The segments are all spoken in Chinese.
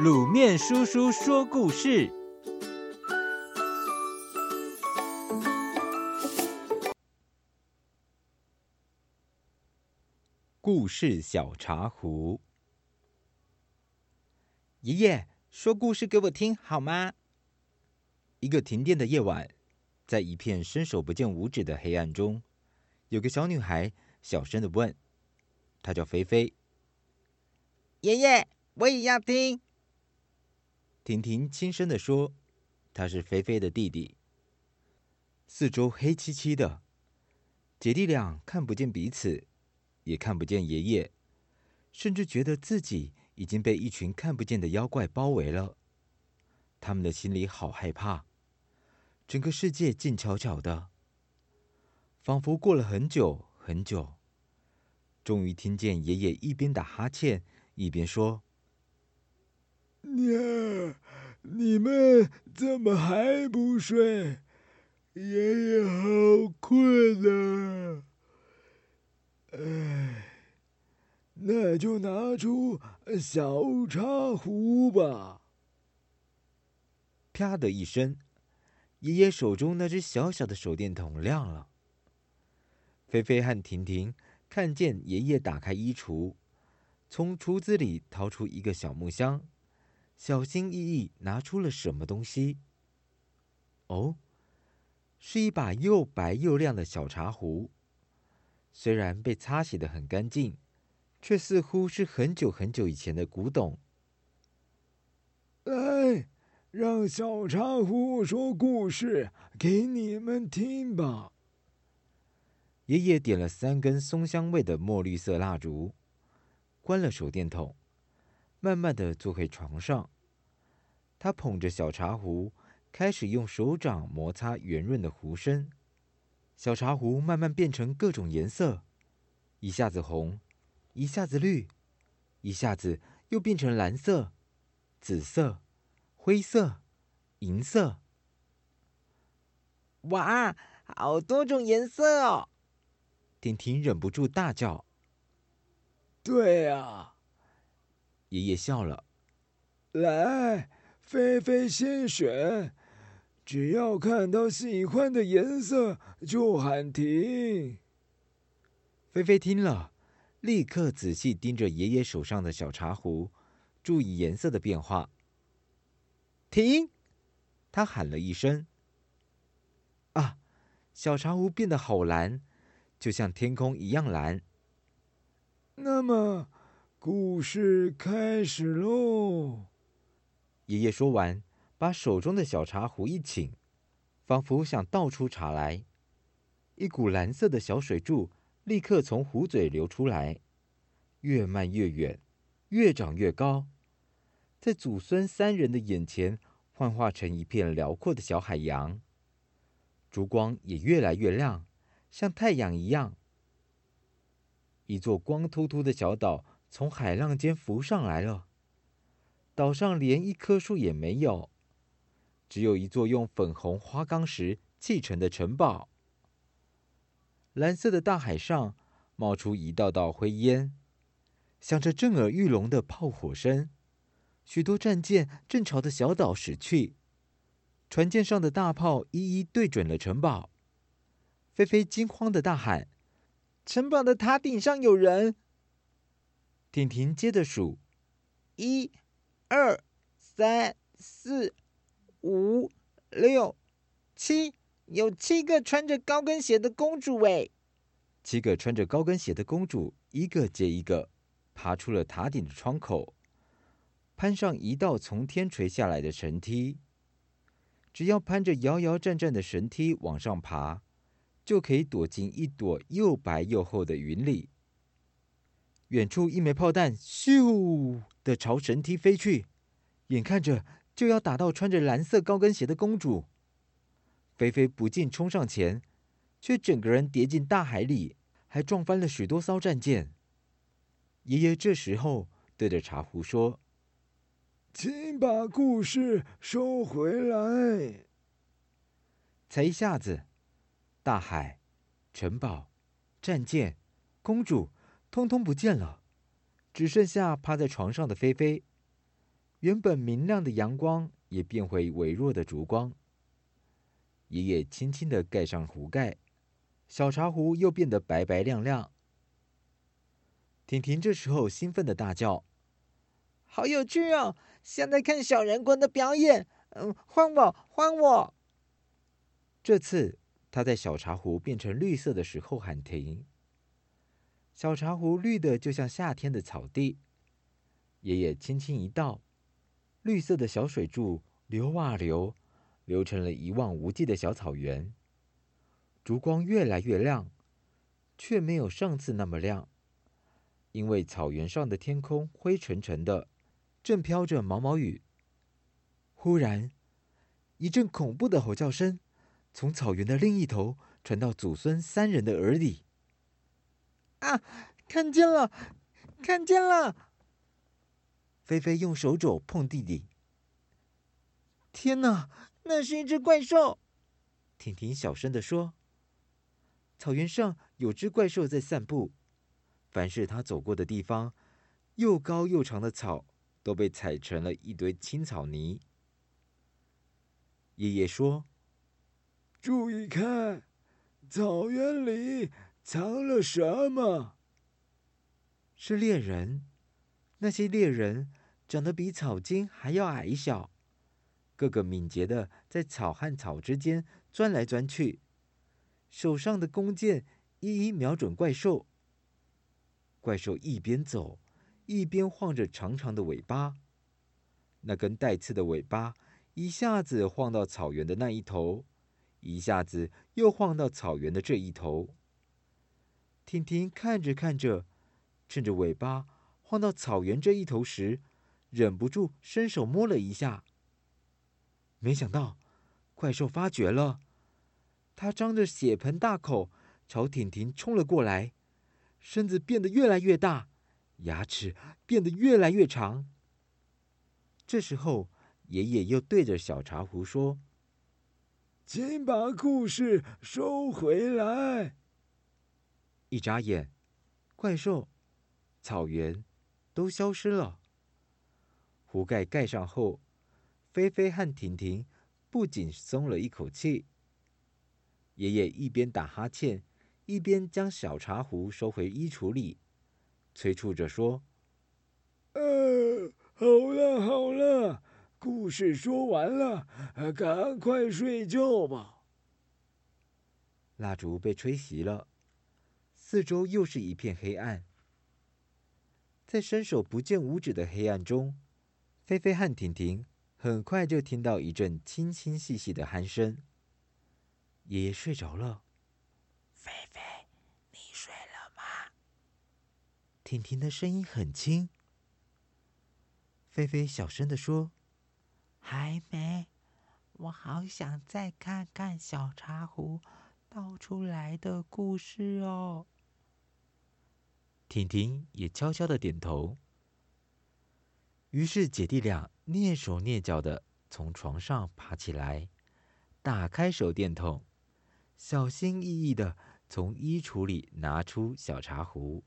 卤面叔叔说故事：故事小茶壶。爷爷说故事给我听好吗？一个停电的夜晚，在一片伸手不见五指的黑暗中，有个小女孩小声的问：“她叫菲菲。”爷爷，我也要听。婷婷轻声地说：“他是菲菲的弟弟。”四周黑漆漆的，姐弟俩看不见彼此，也看不见爷爷，甚至觉得自己已经被一群看不见的妖怪包围了。他们的心里好害怕，整个世界静悄悄的，仿佛过了很久很久。终于听见爷爷一边打哈欠，一边说。娘，你们怎么还不睡？爷爷好困啊！哎，那就拿出小茶壶吧。啪的一声，爷爷手中那只小小的手电筒亮了。菲菲和婷婷看见爷爷打开衣橱，从橱子里掏出一个小木箱。小心翼翼拿出了什么东西？哦，是一把又白又亮的小茶壶。虽然被擦洗的很干净，却似乎是很久很久以前的古董。来，让小茶壶说故事给你们听吧。爷爷点了三根松香味的墨绿色蜡烛，关了手电筒。慢慢的坐回床上，他捧着小茶壶，开始用手掌摩擦圆润的壶身。小茶壶慢慢变成各种颜色，一下子红，一下子绿，一下子又变成蓝色、紫色、灰色、银色。哇，好多种颜色哦！婷婷忍不住大叫：“对啊！”爷爷笑了，来，菲菲先选，只要看到喜欢的颜色就喊停。菲菲听了，立刻仔细盯着爷爷手上的小茶壶，注意颜色的变化。停！他喊了一声。啊，小茶壶变得好蓝，就像天空一样蓝。那么。故事开始喽！爷爷说完，把手中的小茶壶一倾，仿佛想倒出茶来。一股蓝色的小水柱立刻从壶嘴流出来，越漫越远，越长越高，在祖孙三人的眼前幻化成一片辽阔的小海洋。烛光也越来越亮，像太阳一样。一座光秃秃的小岛。从海浪间浮上来了。岛上连一棵树也没有，只有一座用粉红花岗石砌成的城堡。蓝色的大海上冒出一道道灰烟，响着震耳欲聋的炮火声。许多战舰正朝着小岛驶去，船舰上的大炮一一对准了城堡。菲菲惊慌的大喊：“城堡的塔顶上有人！”婷婷接着数：一、二、三、四、五、六、七，有七个穿着高跟鞋的公主哎！七个穿着高跟鞋的公主，一个接一个，爬出了塔顶的窗口，攀上一道从天垂下来的神梯。只要攀着摇摇站站的神梯往上爬，就可以躲进一朵又白又厚的云里。远处一枚炮弹咻的朝神梯飞去，眼看着就要打到穿着蓝色高跟鞋的公主。菲菲不禁冲上前，却整个人跌进大海里，还撞翻了许多艘战舰。爷爷这时候对着茶壶说：“请把故事收回来。”才一下子，大海、城堡、战舰、公主。通通不见了，只剩下趴在床上的菲菲。原本明亮的阳光也变回微弱的烛光。爷爷轻轻的盖上壶盖，小茶壶又变得白白亮亮。婷婷这时候兴奋的大叫：“好有趣哦，像在看小人国的表演！嗯，换我，换我！”这次他在小茶壶变成绿色的时候喊停。小茶壶绿的就像夏天的草地。爷爷轻轻一倒，绿色的小水柱流啊流，流成了一望无际的小草原。烛光越来越亮，却没有上次那么亮，因为草原上的天空灰沉沉的，正飘着毛毛雨。忽然，一阵恐怖的吼叫声从草原的另一头传到祖孙三人的耳里。啊，看见了，看见了！菲菲用手肘碰弟弟。天哪，那是一只怪兽！婷婷小声地说：“草原上有只怪兽在散步，凡是他走过的地方，又高又长的草都被踩成了一堆青草泥。”爷爷说：“注意看，草原里藏了什么？是猎人。”那些猎人长得比草金还要矮小，个个敏捷的在草和草之间钻来钻去，手上的弓箭一一瞄准怪兽。怪兽一边走，一边晃着长长的尾巴，那根带刺的尾巴一下子晃到草原的那一头，一下子又晃到草原的这一头。婷婷看着看着，趁着尾巴。晃到草原这一头时，忍不住伸手摸了一下。没想到，怪兽发觉了，它张着血盆大口朝婷婷冲了过来，身子变得越来越大，牙齿变得越来越长。这时候，爷爷又对着小茶壶说：“请把故事收回来。”一眨眼，怪兽、草原。都消失了。壶盖盖上后，菲菲和婷婷不仅松了一口气。爷爷一边打哈欠，一边将小茶壶收回衣橱里，催促着说：“呃，好了好了，故事说完了，赶快睡觉吧。”蜡烛被吹熄了，四周又是一片黑暗。在伸手不见五指的黑暗中，菲菲和婷婷很快就听到一阵清清细细的鼾声。爷爷睡着了。菲菲，你睡了吗？婷婷的声音很轻。菲菲小声地说：“还没，我好想再看看小茶壶倒出来的故事哦。”婷婷也悄悄的点头。于是姐弟俩蹑手蹑脚的从床上爬起来，打开手电筒，小心翼翼的从衣橱里拿出小茶壶，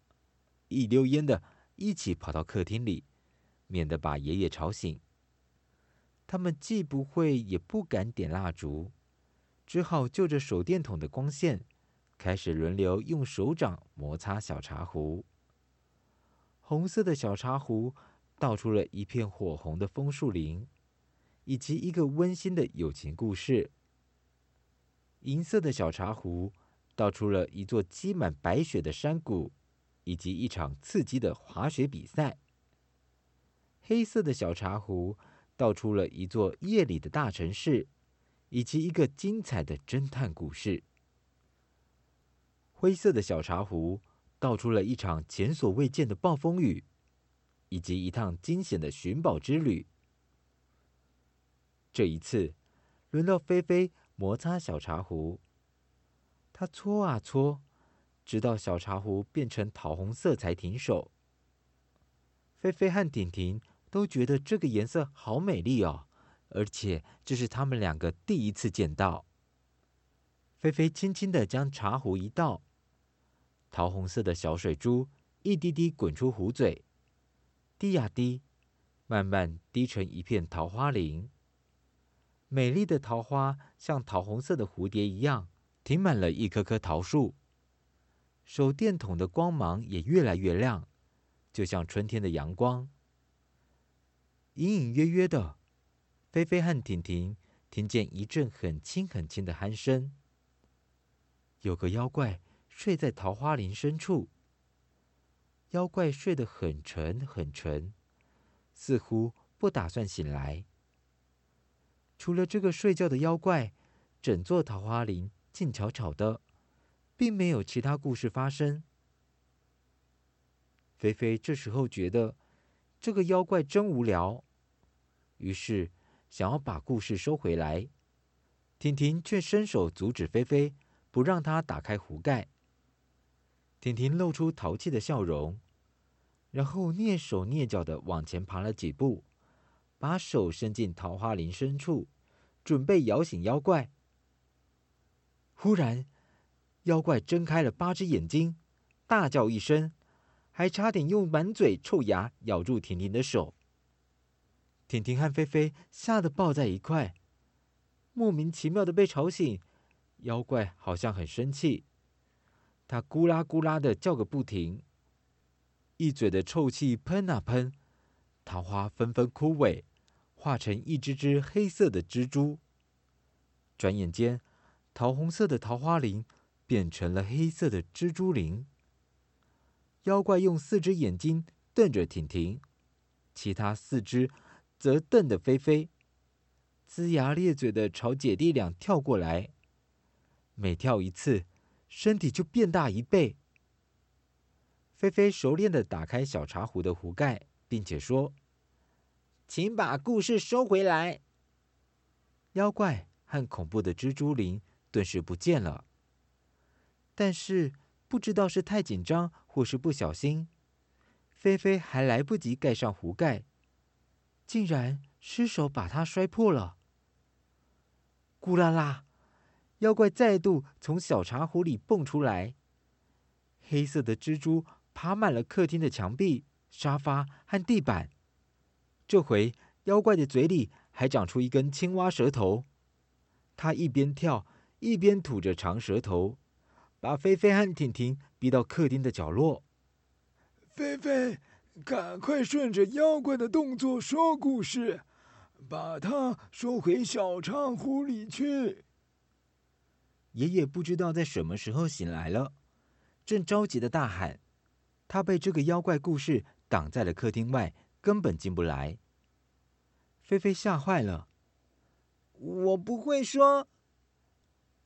一溜烟的一起跑到客厅里，免得把爷爷吵醒。他们既不会也不敢点蜡烛，只好就着手电筒的光线，开始轮流用手掌摩擦小茶壶。红色的小茶壶倒出了一片火红的枫树林，以及一个温馨的友情故事。银色的小茶壶倒出了一座积满白雪的山谷，以及一场刺激的滑雪比赛。黑色的小茶壶倒出了一座夜里的大城市，以及一个精彩的侦探故事。灰色的小茶壶。倒出了一场前所未见的暴风雨，以及一趟惊险的寻宝之旅。这一次，轮到菲菲摩擦小茶壶，她搓啊搓，直到小茶壶变成桃红色才停手。菲菲和婷婷都觉得这个颜色好美丽哦，而且这是他们两个第一次见到。菲菲轻轻地将茶壶一倒。桃红色的小水珠一滴滴滚出壶嘴，滴呀滴，慢慢滴成一片桃花林。美丽的桃花像桃红色的蝴蝶一样，停满了一棵棵桃树。手电筒的光芒也越来越亮，就像春天的阳光。隐隐约约的，菲菲和婷婷听见一阵很轻很轻的鼾声。有个妖怪睡在桃花林深处。妖怪睡得很沉很沉，似乎不打算醒来。除了这个睡觉的妖怪，整座桃花林静悄悄的，并没有其他故事发生。菲菲这时候觉得这个妖怪真无聊，于是想要把故事收回来。婷婷却伸手阻止菲菲，不让她打开壶盖。婷婷露出淘气的笑容，然后蹑手蹑脚的往前爬了几步。把手伸进桃花林深处，准备摇醒妖怪。忽然，妖怪睁开了八只眼睛，大叫一声，还差点用满嘴臭牙咬住婷婷的手。婷婷和菲菲吓得抱在一块，莫名其妙的被吵醒。妖怪好像很生气，他咕啦咕啦的叫个不停，一嘴的臭气喷啊喷。桃花纷纷枯萎，化成一只只黑色的蜘蛛。转眼间，桃红色的桃花林变成了黑色的蜘蛛林。妖怪用四只眼睛瞪着婷婷，其他四只则瞪着菲菲，龇牙咧嘴的朝姐弟俩跳过来。每跳一次，身体就变大一倍。菲菲熟练的打开小茶壶的壶盖。并且说：“请把故事收回来。”妖怪和恐怖的蜘蛛林顿时不见了。但是不知道是太紧张或是不小心，菲菲还来不及盖上壶盖，竟然失手把它摔破了。咕啦啦，妖怪再度从小茶壶里蹦出来，黑色的蜘蛛爬满了客厅的墙壁。沙发和地板，这回妖怪的嘴里还长出一根青蛙舌头。它一边跳一边吐着长舌头，把菲菲和婷婷逼到客厅的角落。菲菲，赶快顺着妖怪的动作说故事，把它说回小茶壶里去。爷爷不知道在什么时候醒来了，正着急的大喊：“他被这个妖怪故事。”挡在了客厅外，根本进不来。菲菲吓坏了，我不会说。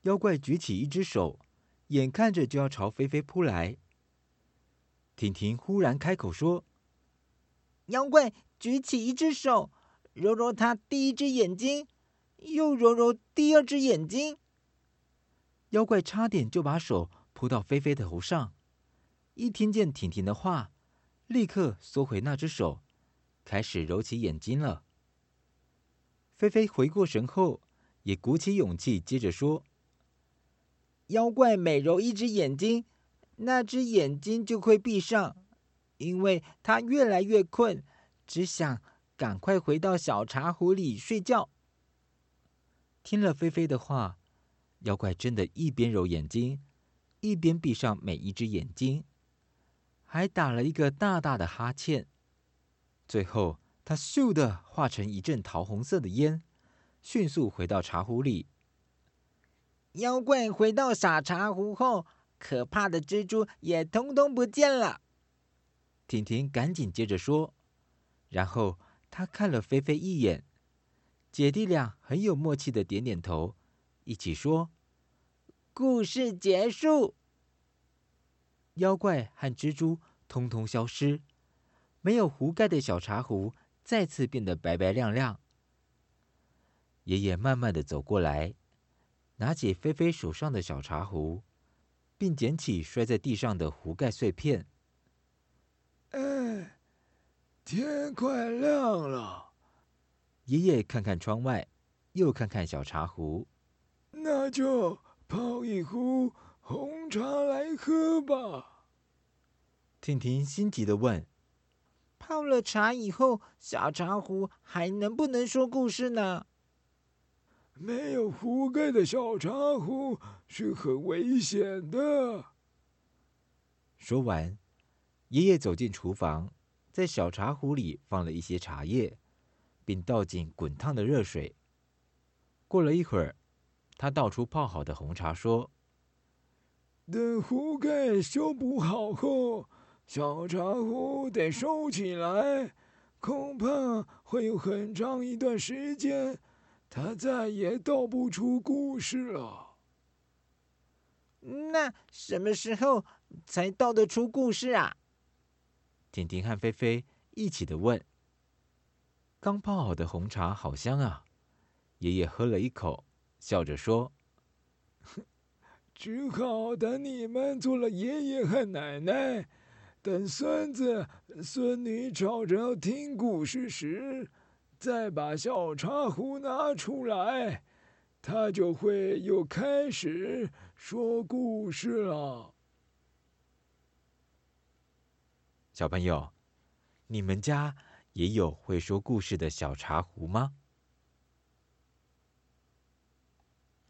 妖怪举起一只手，眼看着就要朝菲菲扑来。婷婷忽然开口说：“妖怪举起一只手，揉揉他第一只眼睛，又揉揉第二只眼睛。”妖怪差点就把手扑到菲菲的头上。一听见婷婷的话。立刻缩回那只手，开始揉起眼睛了。菲菲回过神后，也鼓起勇气接着说：“妖怪每揉一只眼睛，那只眼睛就会闭上，因为他越来越困，只想赶快回到小茶壶里睡觉。”听了菲菲的话，妖怪真的一边揉眼睛，一边闭上每一只眼睛。还打了一个大大的哈欠，最后他咻的化成一阵桃红色的烟，迅速回到茶壶里。妖怪回到傻茶壶后，可怕的蜘蛛也通通不见了。婷婷赶紧接着说，然后她看了菲菲一眼，姐弟俩很有默契的点点头，一起说：“故事结束。”妖怪和蜘蛛通通消失，没有壶盖的小茶壶再次变得白白亮亮。爷爷慢慢的走过来，拿起菲菲手上的小茶壶，并捡起摔在地上的壶盖碎片。哎，天快亮了。爷爷看看窗外，又看看小茶壶，那就泡一壶红茶来喝吧。婷婷心急的问：“泡了茶以后，小茶壶还能不能说故事呢？没有壶盖的小茶壶是很危险的。说完，爷爷走进厨房，在小茶壶里放了一些茶叶，并倒进滚烫的热水。过了一会儿，他倒出泡好的红茶，说：“等壶盖修补好后，小茶壶得收起来，恐怕会有很长一段时间。”他再也倒不出故事了。那什么时候才倒得出故事啊？婷婷和菲菲一起的问。刚泡好的红茶好香啊！爷爷喝了一口，笑着说：“只好等你们做了爷爷和奶奶，等孙子孙女吵着要听故事时。”再把小茶壶拿出来，他就会又开始说故事了。小朋友，你们家也有会说故事的小茶壶吗？